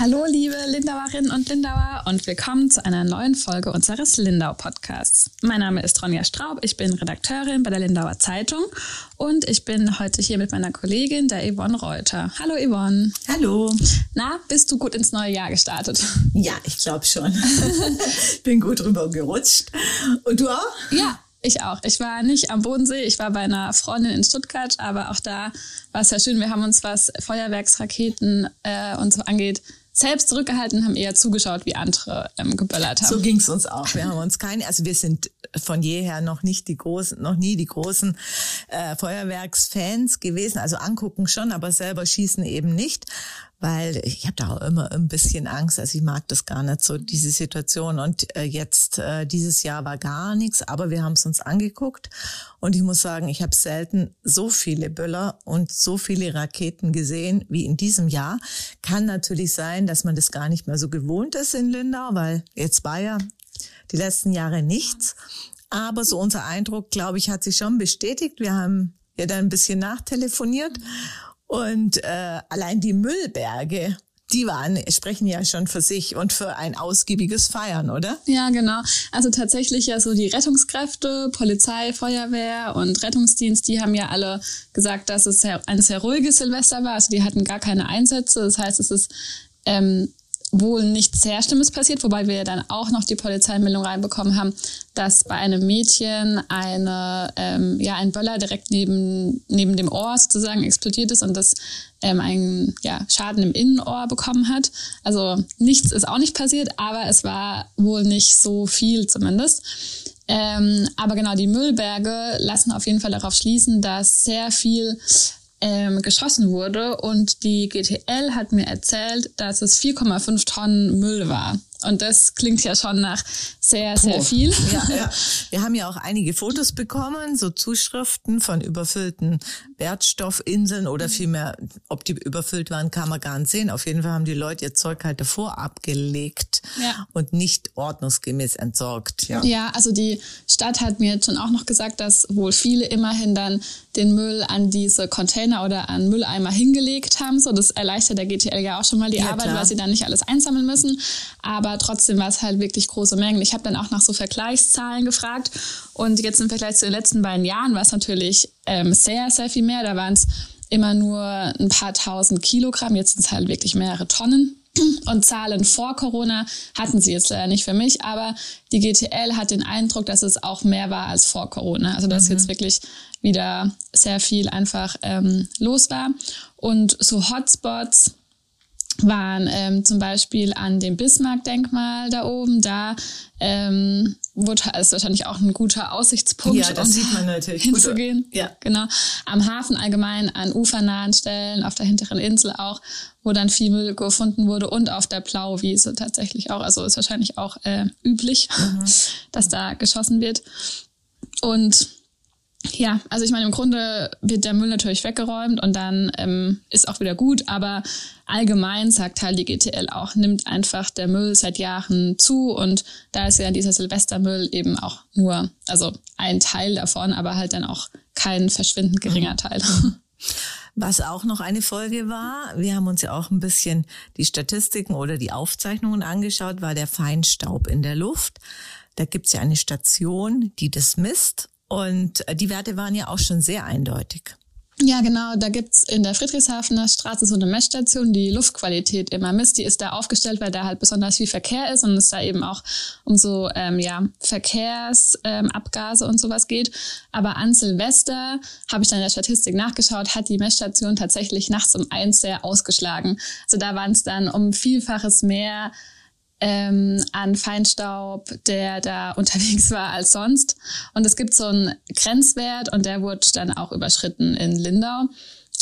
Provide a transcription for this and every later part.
Hallo liebe Lindauerinnen und Lindauer und willkommen zu einer neuen Folge unseres Lindau Podcasts. Mein Name ist Ronja Straub, ich bin Redakteurin bei der Lindauer Zeitung und ich bin heute hier mit meiner Kollegin, der Yvonne Reuter. Hallo Yvonne. Hallo. Na, bist du gut ins neue Jahr gestartet? Ja, ich glaube schon. ich bin gut rüber gerutscht. Und du auch? Ja, ich auch. Ich war nicht am Bodensee, ich war bei einer Freundin in Stuttgart, aber auch da war es ja schön. Wir haben uns, was Feuerwerksraketen äh, und so angeht, selbst zurückgehalten, haben eher zugeschaut, wie andere ähm, geböllert haben. So ging's uns auch. Wir haben uns keine, also wir sind von jeher noch nicht die großen, noch nie die großen äh, Feuerwerksfans gewesen. Also angucken schon, aber selber schießen eben nicht weil ich habe da auch immer ein bisschen Angst. Also ich mag das gar nicht so, diese Situation. Und äh, jetzt, äh, dieses Jahr war gar nichts, aber wir haben es uns angeguckt. Und ich muss sagen, ich habe selten so viele Böller und so viele Raketen gesehen wie in diesem Jahr. Kann natürlich sein, dass man das gar nicht mehr so gewohnt ist in Lindau, weil jetzt war ja die letzten Jahre nichts. Aber so unser Eindruck, glaube ich, hat sich schon bestätigt. Wir haben ja dann ein bisschen nachtelefoniert. Und äh, allein die Müllberge, die waren, sprechen ja schon für sich und für ein ausgiebiges Feiern, oder? Ja, genau. Also tatsächlich ja so die Rettungskräfte, Polizei, Feuerwehr und Rettungsdienst, die haben ja alle gesagt, dass es ein sehr ruhiges Silvester war. Also die hatten gar keine Einsätze. Das heißt, es ist ähm, wohl nichts sehr Schlimmes passiert, wobei wir dann auch noch die Polizeimeldung reinbekommen haben, dass bei einem Mädchen eine, ähm, ja, ein Böller direkt neben, neben dem Ohr sozusagen explodiert ist und das ähm, einen ja, Schaden im Innenohr bekommen hat. Also nichts ist auch nicht passiert, aber es war wohl nicht so viel zumindest. Ähm, aber genau, die Müllberge lassen auf jeden Fall darauf schließen, dass sehr viel ähm, geschossen wurde und die GTL hat mir erzählt, dass es 4,5 Tonnen Müll war. Und das klingt ja schon nach sehr, sehr Puh. viel. Ja, ja. Wir haben ja auch einige Fotos bekommen, so Zuschriften von überfüllten Wertstoffinseln oder vielmehr, ob die überfüllt waren, kann man gar nicht sehen. Auf jeden Fall haben die Leute ihr Zeug halt davor abgelegt ja. und nicht ordnungsgemäß entsorgt. Ja. ja, also die Stadt hat mir jetzt schon auch noch gesagt, dass wohl viele immerhin dann den Müll an diese Container oder an Mülleimer hingelegt haben. So, das erleichtert der GTL ja auch schon mal die ja, Arbeit, klar. weil sie dann nicht alles einsammeln müssen. Aber trotzdem war es halt wirklich große Mengen. Ich habe dann auch nach so Vergleichszahlen gefragt. Und jetzt im Vergleich zu den letzten beiden Jahren war es natürlich ähm, sehr, sehr viel mehr. Da waren es immer nur ein paar tausend Kilogramm. Jetzt sind es halt wirklich mehrere Tonnen. Und Zahlen vor Corona hatten sie jetzt leider nicht für mich, aber die GTL hat den Eindruck, dass es auch mehr war als vor Corona. Also dass mhm. jetzt wirklich wieder sehr viel einfach ähm, los war. Und so Hotspots waren ähm, zum Beispiel an dem Bismarck-Denkmal da oben. Da ähm, wurde, ist wahrscheinlich auch ein guter Aussichtspunkt, ja, das um sieht man natürlich hinzugehen. Ja. Genau. Am Hafen allgemein, an ufernahen Stellen, auf der hinteren Insel auch, wo dann viel Müll gefunden wurde und auf der Plauwiese tatsächlich auch. Also ist wahrscheinlich auch äh, üblich, mhm. dass da geschossen wird. Und ja, also ich meine, im Grunde wird der Müll natürlich weggeräumt und dann ähm, ist auch wieder gut, aber allgemein sagt halt die GTL auch, nimmt einfach der Müll seit Jahren zu und da ist ja dieser Silvestermüll eben auch nur, also ein Teil davon, aber halt dann auch kein verschwindend geringer Teil. Was auch noch eine Folge war, wir haben uns ja auch ein bisschen die Statistiken oder die Aufzeichnungen angeschaut, war der Feinstaub in der Luft. Da gibt's ja eine Station, die das misst und äh, die Werte waren ja auch schon sehr eindeutig. Ja, genau. Da gibt's in der Friedrichshafener Straße so eine Messstation, die Luftqualität immer misst. Die ist da aufgestellt, weil da halt besonders viel Verkehr ist und es da eben auch um so ähm, ja, Verkehrsabgase ähm, und sowas geht. Aber an Silvester, habe ich dann in der Statistik nachgeschaut, hat die Messstation tatsächlich nachts um eins sehr ausgeschlagen. Also da waren es dann um Vielfaches mehr ähm, an Feinstaub, der da unterwegs war als sonst. Und es gibt so einen Grenzwert und der wurde dann auch überschritten in Lindau.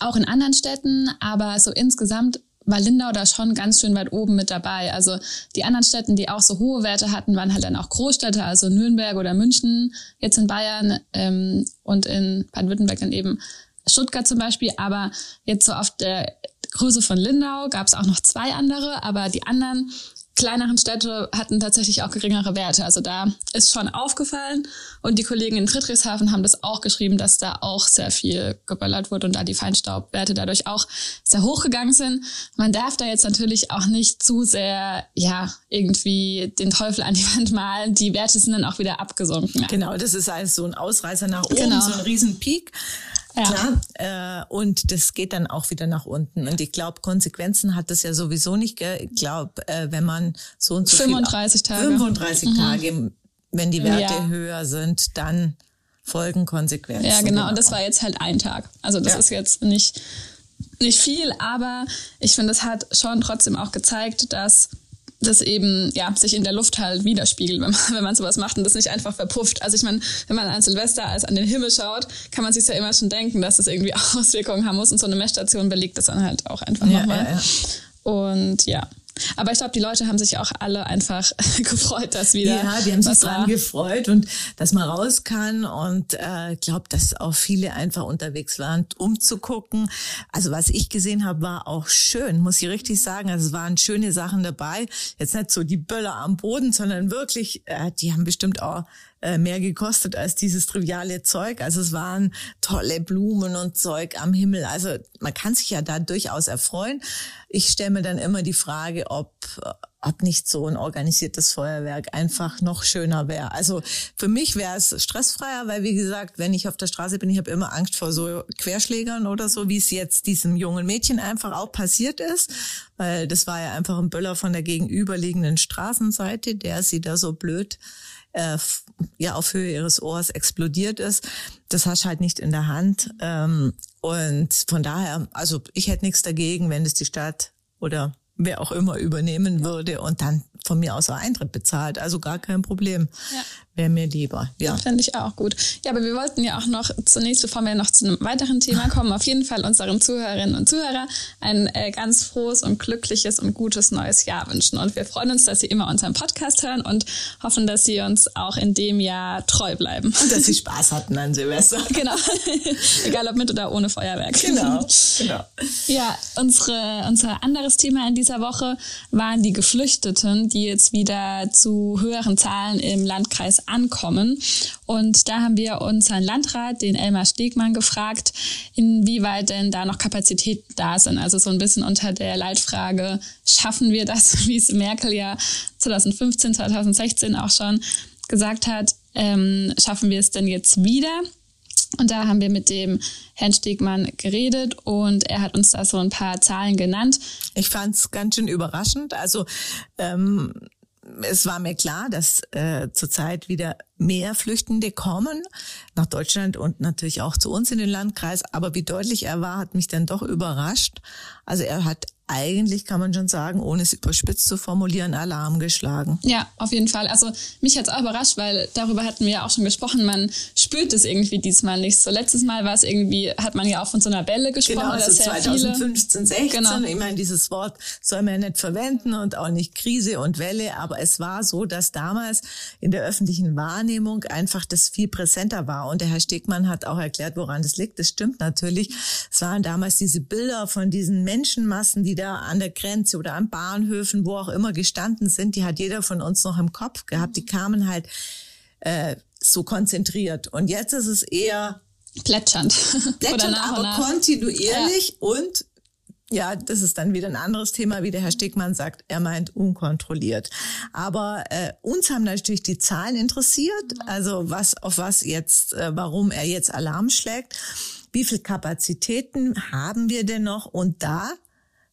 Auch in anderen Städten, aber so insgesamt war Lindau da schon ganz schön weit oben mit dabei. Also die anderen Städten, die auch so hohe Werte hatten, waren halt dann auch Großstädte, also Nürnberg oder München, jetzt in Bayern ähm, und in Baden-Württemberg dann eben Stuttgart zum Beispiel. Aber jetzt so auf der Größe von Lindau gab es auch noch zwei andere, aber die anderen kleineren Städte hatten tatsächlich auch geringere Werte. Also da ist schon aufgefallen und die Kollegen in Friedrichshafen haben das auch geschrieben, dass da auch sehr viel geböllert wurde und da die Feinstaubwerte dadurch auch sehr hoch gegangen sind. Man darf da jetzt natürlich auch nicht zu sehr, ja, irgendwie den Teufel an die Wand malen. Die Werte sind dann auch wieder abgesunken. Genau, das ist also so ein Ausreißer nach oben, genau. so ein Riesenpeak. Ja. Äh, und das geht dann auch wieder nach unten. Und ich glaube, Konsequenzen hat das ja sowieso nicht. Ich glaube, äh, wenn man so und so 35 viel, Tage. 35 mhm. Tage, wenn die Werte ja. höher sind, dann folgen Konsequenzen. Ja, genau. Und das war jetzt halt ein Tag. Also das ja. ist jetzt nicht nicht viel, aber ich finde, es hat schon trotzdem auch gezeigt, dass das eben ja sich in der Luft halt widerspiegelt, wenn man, wenn man sowas macht und das nicht einfach verpufft. Also ich meine, wenn man an Silvester als an den Himmel schaut, kann man sich ja immer schon denken, dass das irgendwie Auswirkungen haben muss und so eine Messstation belegt das dann halt auch einfach ja, nochmal. Ja, ja. Und ja, aber ich glaube, die Leute haben sich auch alle einfach gefreut, dass wieder. Ja, die haben sich dran war. gefreut und dass man raus kann. Und äh, glaube, dass auch viele einfach unterwegs waren, um zu gucken. Also was ich gesehen habe, war auch schön, muss ich richtig sagen. Also es waren schöne Sachen dabei. Jetzt nicht so die Böller am Boden, sondern wirklich, äh, die haben bestimmt auch äh, mehr gekostet als dieses triviale Zeug. Also es waren tolle Blumen und Zeug am Himmel. Also man kann sich ja da durchaus erfreuen. Ich stelle mir dann immer die Frage, ob ob nicht so ein organisiertes Feuerwerk einfach noch schöner wäre. Also für mich wäre es stressfreier, weil wie gesagt, wenn ich auf der Straße bin, ich habe immer Angst vor so Querschlägern oder so, wie es jetzt diesem jungen Mädchen einfach auch passiert ist, weil das war ja einfach ein Böller von der gegenüberliegenden Straßenseite, der sie da so blöd äh, ja auf Höhe ihres Ohrs explodiert ist. Das hast du halt nicht in der Hand. Ähm, und von daher, also ich hätte nichts dagegen, wenn es die Stadt oder wer auch immer übernehmen würde und dann von mir aus auch Eintritt bezahlt. Also gar kein Problem. Ja. Wäre mir lieber. Ja. Fände ich auch gut. Ja, aber wir wollten ja auch noch zunächst, bevor wir noch zu einem weiteren Thema kommen, auf jeden Fall unseren Zuhörerinnen und Zuhörern ein äh, ganz frohes und glückliches und gutes neues Jahr wünschen. Und wir freuen uns, dass Sie immer unseren Podcast hören und hoffen, dass Sie uns auch in dem Jahr treu bleiben. Und dass Sie Spaß hatten an Silvester. genau. Egal ob mit oder ohne Feuerwerk. Genau, genau. Ja, unsere, unser anderes Thema in dieser Woche waren die Geflüchteten, die jetzt wieder zu höheren Zahlen im Landkreis ankommen. Und da haben wir unseren Landrat, den Elmar Stegmann, gefragt, inwieweit denn da noch Kapazitäten da sind. Also so ein bisschen unter der Leitfrage, schaffen wir das, wie es Merkel ja 2015, 2016 auch schon gesagt hat, ähm, schaffen wir es denn jetzt wieder? Und da haben wir mit dem Herrn Stegmann geredet und er hat uns da so ein paar Zahlen genannt. Ich fand es ganz schön überraschend. Also ähm, es war mir klar, dass äh, zurzeit wieder mehr Flüchtende kommen nach Deutschland und natürlich auch zu uns in den Landkreis. Aber wie deutlich er war, hat mich dann doch überrascht. Also er hat eigentlich kann man schon sagen, ohne es überspitzt zu formulieren, Alarm geschlagen. Ja, auf jeden Fall. Also mich hat es auch überrascht, weil darüber hatten wir ja auch schon gesprochen. Man spürt es irgendwie diesmal nicht. So letztes Mal war es irgendwie, hat man ja auch von so einer Bälle gesprochen. Genau, also 2015, 16. Genau. Ich meine, dieses Wort soll man ja nicht verwenden und auch nicht Krise und Welle. Aber es war so, dass damals in der öffentlichen Wahrnehmung einfach das viel präsenter war. Und der Herr Stegmann hat auch erklärt, woran das liegt. Das stimmt natürlich. Es waren damals diese Bilder von diesen Menschenmassen, die die da an der Grenze oder an Bahnhöfen, wo auch immer gestanden sind, die hat jeder von uns noch im Kopf gehabt. Die kamen halt äh, so konzentriert. Und jetzt ist es eher plätschernd. Plätschernd, aber kontinuierlich ja. und ja, das ist dann wieder ein anderes Thema, wie der Herr Stegmann sagt. Er meint unkontrolliert. Aber äh, uns haben natürlich die Zahlen interessiert, also was auf was jetzt, äh, warum er jetzt Alarm schlägt. Wie viel Kapazitäten haben wir denn noch? Und da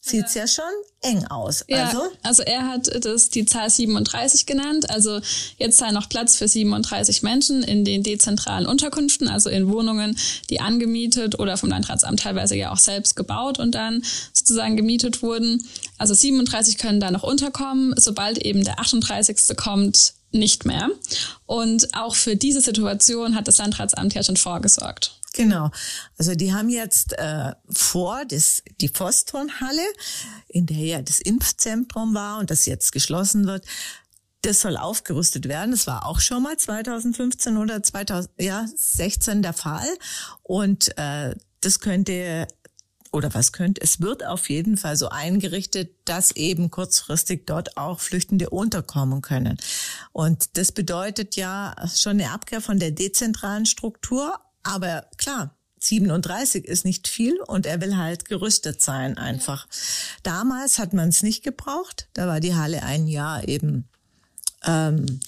sieht's ja schon eng aus. Ja, also? also er hat das die Zahl 37 genannt. Also jetzt sei noch Platz für 37 Menschen in den dezentralen Unterkünften, also in Wohnungen, die angemietet oder vom Landratsamt teilweise ja auch selbst gebaut und dann sozusagen gemietet wurden. Also 37 können da noch unterkommen. Sobald eben der 38. kommt, nicht mehr. Und auch für diese Situation hat das Landratsamt ja schon vorgesorgt. Genau. Also die haben jetzt äh, vor das, die Phostonhalle, in der ja das Impfzentrum war und das jetzt geschlossen wird, das soll aufgerüstet werden. Das war auch schon mal 2015 oder 2016 der Fall. Und äh, das könnte oder was könnte, es wird auf jeden Fall so eingerichtet, dass eben kurzfristig dort auch Flüchtende unterkommen können. Und das bedeutet ja schon eine Abkehr von der dezentralen Struktur. Aber klar, 37 ist nicht viel und er will halt gerüstet sein einfach. Damals hat man es nicht gebraucht. Da war die Halle ein Jahr eben ähm,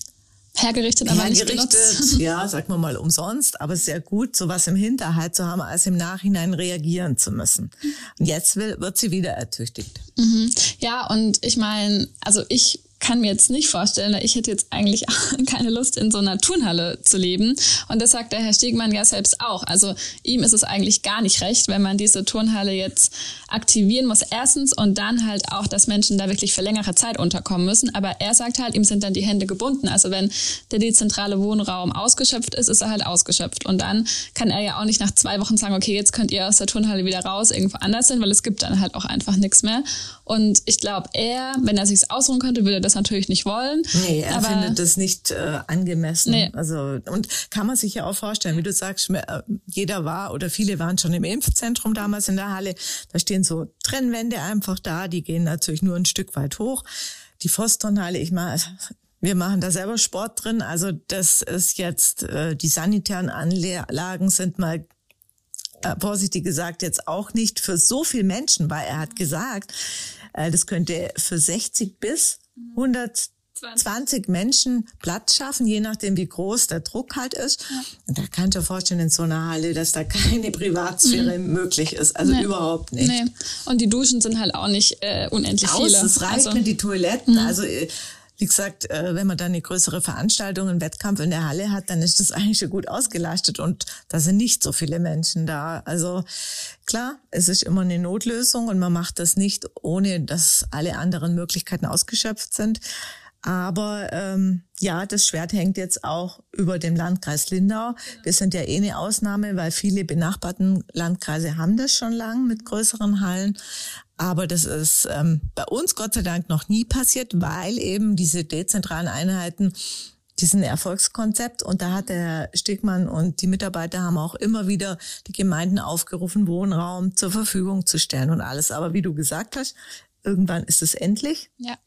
hergerichtet, aber hergerichtet, nicht genutzt. Ja, sagen wir mal umsonst, aber sehr gut, sowas im Hinterhalt zu haben, als im Nachhinein reagieren zu müssen. Und jetzt will, wird sie wieder ertüchtigt. Mhm. Ja, und ich meine, also ich kann mir jetzt nicht vorstellen, ich hätte jetzt eigentlich keine Lust, in so einer Turnhalle zu leben. Und das sagt der Herr Stegmann ja selbst auch. Also ihm ist es eigentlich gar nicht recht, wenn man diese Turnhalle jetzt aktivieren muss. Erstens und dann halt auch, dass Menschen da wirklich für längere Zeit unterkommen müssen. Aber er sagt halt, ihm sind dann die Hände gebunden. Also wenn der dezentrale Wohnraum ausgeschöpft ist, ist er halt ausgeschöpft. Und dann kann er ja auch nicht nach zwei Wochen sagen, okay, jetzt könnt ihr aus der Turnhalle wieder raus, irgendwo anders hin, weil es gibt dann halt auch einfach nichts mehr. Und ich glaube, er, wenn er sich's ausruhen könnte, würde das natürlich nicht wollen. Nee, er aber findet das nicht äh, angemessen. Nee. Also und kann man sich ja auch vorstellen, wie du sagst, äh, jeder war oder viele waren schon im Impfzentrum damals in der Halle. Da stehen so Trennwände einfach da, die gehen natürlich nur ein Stück weit hoch. Die Fosternhalle, ich mal, wir machen da selber Sport drin. Also das ist jetzt, äh, die sanitären Anlagen sind mal äh, vorsichtig gesagt, jetzt auch nicht für so viel Menschen, weil er hat gesagt, das könnte für 60 bis 120 Menschen Platz schaffen, je nachdem, wie groß der Druck halt ist. Ja. Und da kann ich mir vorstellen, in so einer Halle, dass da keine Privatsphäre mhm. möglich ist. Also nee. überhaupt nicht. Nee. Und die Duschen sind halt auch nicht äh, unendlich Aus, viele. Es reicht also, mit die Toiletten. Mhm. Also äh, wie gesagt, äh, wenn man dann eine größere Veranstaltung, einen Wettkampf in der Halle hat, dann ist das eigentlich schon gut ausgelastet und da sind nicht so viele Menschen da. Also klar, es ist immer eine Notlösung und man macht das nicht, ohne dass alle anderen Möglichkeiten ausgeschöpft sind. Aber ähm, ja, das Schwert hängt jetzt auch über dem Landkreis Lindau. Wir sind ja eh eine Ausnahme, weil viele benachbarten Landkreise haben das schon lang mit größeren Hallen. Aber das ist ähm, bei uns Gott sei Dank noch nie passiert, weil eben diese dezentralen Einheiten diesen Erfolgskonzept und da hat der Stegmann und die Mitarbeiter haben auch immer wieder die Gemeinden aufgerufen, Wohnraum zur Verfügung zu stellen und alles. Aber wie du gesagt hast, irgendwann ist es endlich. Ja.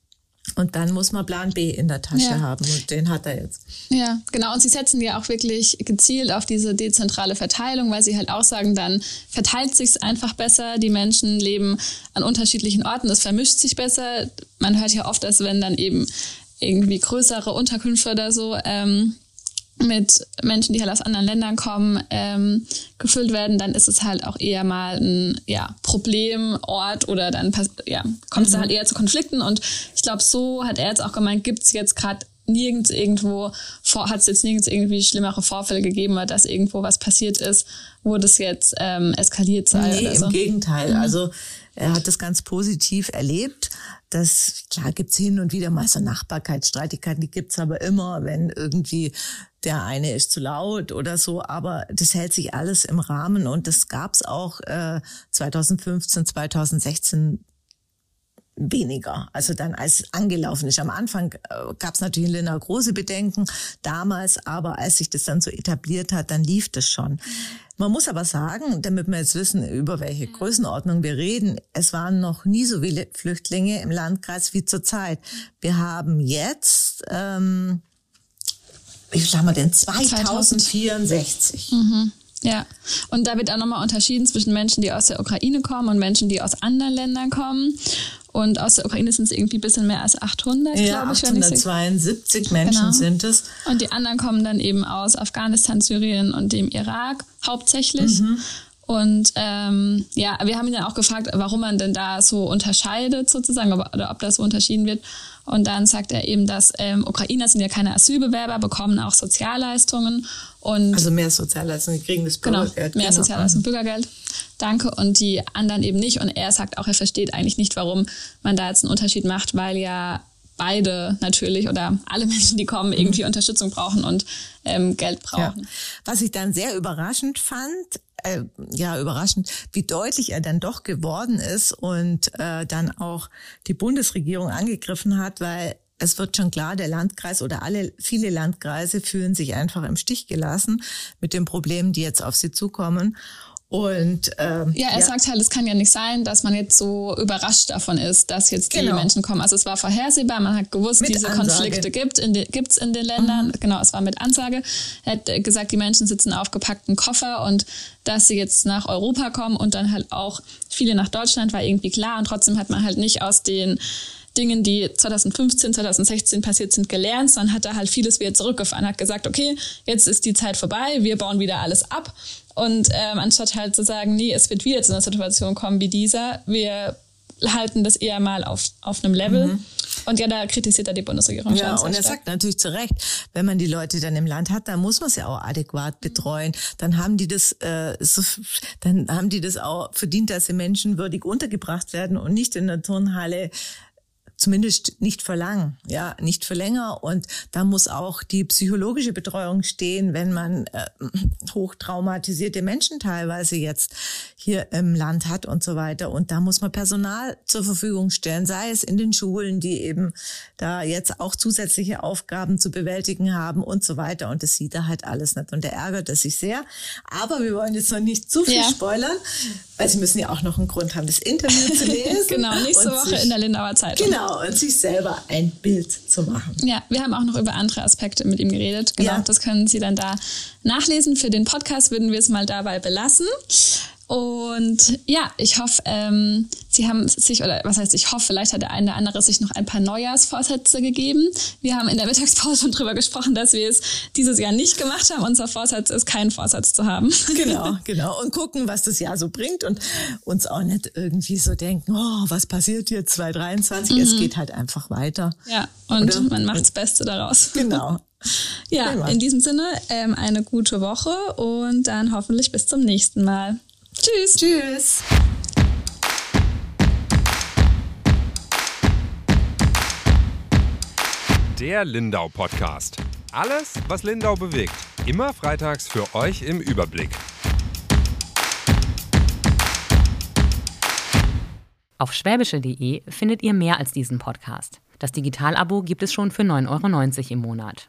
Und dann muss man Plan B in der Tasche ja. haben und den hat er jetzt. Ja, genau. Und sie setzen ja auch wirklich gezielt auf diese dezentrale Verteilung, weil sie halt auch sagen, dann verteilt sich's einfach besser. Die Menschen leben an unterschiedlichen Orten, es vermischt sich besser. Man hört ja oft, dass wenn dann eben irgendwie größere Unterkünfte oder so ähm, mit Menschen, die halt aus anderen Ländern kommen, ähm, gefüllt werden, dann ist es halt auch eher mal ein ja, Problemort oder dann ja, kommt mhm. es halt eher zu Konflikten. Und ich glaube, so hat er jetzt auch gemeint, gibt es jetzt gerade nirgends irgendwo, hat es jetzt nirgends irgendwie schlimmere Vorfälle gegeben, dass irgendwo was passiert ist, wo das jetzt ähm, eskaliert sei. Nee, im so. Gegenteil. Mhm. Also er hat das ganz positiv erlebt. Das, klar gibt's hin und wieder mal so Nachbarkeitsstreitigkeiten, die gibt's aber immer, wenn irgendwie der eine ist zu laut oder so, aber das hält sich alles im Rahmen und das gab's auch äh, 2015, 2016 weniger. Also dann als angelaufen ist. Am Anfang äh, gab es natürlich in Lindau große Bedenken damals, aber als sich das dann so etabliert hat, dann lief das schon. Man muss aber sagen, damit wir jetzt wissen, über welche Größenordnung wir reden, es waren noch nie so viele Flüchtlinge im Landkreis wie zurzeit. Wir haben jetzt, ähm, wie viel haben wir denn? 2064. Mhm. Ja, und da wird auch nochmal unterschieden zwischen Menschen, die aus der Ukraine kommen und Menschen, die aus anderen Ländern kommen. Und aus der Ukraine sind es irgendwie ein bisschen mehr als 800, ja, glaube ich. 872 Menschen genau. sind es. Und die anderen kommen dann eben aus Afghanistan, Syrien und dem Irak hauptsächlich. Mhm. Und ähm, ja, wir haben ihn dann auch gefragt, warum man denn da so unterscheidet sozusagen oder ob das so unterschieden wird. Und dann sagt er eben, dass ähm, Ukrainer sind ja keine Asylbewerber, bekommen auch Sozialleistungen. Und also mehr Sozialleistungen, die kriegen das genau, Bürgergeld. Genau, mehr genau. Sozialleistungen, Bürgergeld. Danke. Und die anderen eben nicht. Und er sagt auch, er versteht eigentlich nicht, warum man da jetzt einen Unterschied macht, weil ja beide natürlich oder alle Menschen, die kommen, irgendwie mhm. Unterstützung brauchen und ähm, Geld brauchen. Ja. Was ich dann sehr überraschend fand, äh, ja überraschend, wie deutlich er dann doch geworden ist und äh, dann auch die Bundesregierung angegriffen hat, weil es wird schon klar, der Landkreis oder alle, viele Landkreise fühlen sich einfach im Stich gelassen mit den Problemen, die jetzt auf sie zukommen. Und ähm, ja, er ja. sagt halt, es kann ja nicht sein, dass man jetzt so überrascht davon ist, dass jetzt die genau. Menschen kommen. Also es war vorhersehbar, man hat gewusst, mit diese Ansage. Konflikte gibt in gibt's in den Ländern. Mhm. Genau, es war mit Ansage. Er hat gesagt, die Menschen sitzen auf gepackten Koffer und dass sie jetzt nach Europa kommen und dann halt auch viele nach Deutschland war irgendwie klar und trotzdem hat man halt nicht aus den Dingen, die 2015, 2016 passiert sind, gelernt, sondern hat da halt vieles wieder zurückgefahren, hat gesagt, okay, jetzt ist die Zeit vorbei, wir bauen wieder alles ab. Und ähm, anstatt halt zu sagen, nee, es wird wieder zu einer Situation kommen wie dieser, wir halten das eher mal auf, auf einem Level. Mhm. Und ja, da kritisiert er die Bundesregierung ja, und er sagt natürlich zu Recht, wenn man die Leute dann im Land hat, dann muss man sie auch adäquat betreuen. Dann haben die das, äh, so, dann haben die das auch verdient, dass sie menschenwürdig untergebracht werden und nicht in der Turnhalle zumindest nicht für lang, ja, nicht für länger. Und da muss auch die psychologische Betreuung stehen, wenn man äh, hochtraumatisierte Menschen teilweise jetzt hier im Land hat und so weiter. Und da muss man Personal zur Verfügung stellen, sei es in den Schulen, die eben da jetzt auch zusätzliche Aufgaben zu bewältigen haben und so weiter. Und das sieht er halt alles nicht. Und der ärgert es sich sehr. Aber wir wollen jetzt noch nicht zu viel ja. spoilern, weil Sie müssen ja auch noch einen Grund haben, das Interview zu lesen. genau, nächste Woche in der Lindauer Zeitung. Genau, und sich selber ein Bild zu machen. Ja, wir haben auch noch über andere Aspekte mit ihm geredet. Genau, ja. das können Sie dann da nachlesen. Für den Podcast würden wir es mal dabei belassen. Und ja, ich hoffe, ähm, Sie haben sich, oder was heißt, ich hoffe, vielleicht hat der eine oder andere sich noch ein paar Neujahrsvorsätze gegeben. Wir haben in der Mittagspause schon drüber gesprochen, dass wir es dieses Jahr nicht gemacht haben. Unser Vorsatz ist, keinen Vorsatz zu haben. Genau, genau. Und gucken, was das Jahr so bringt und uns auch nicht irgendwie so denken, oh, was passiert jetzt 2023? Mhm. Es geht halt einfach weiter. Ja, und oder? man macht das Beste daraus. Genau. Ja, in diesem Sinne ähm, eine gute Woche und dann hoffentlich bis zum nächsten Mal. Tschüss. Tschüss. Der Lindau Podcast. Alles, was Lindau bewegt. Immer freitags für euch im Überblick. Auf schwäbische.de findet ihr mehr als diesen Podcast. Das Digitalabo gibt es schon für 9,90 Euro im Monat.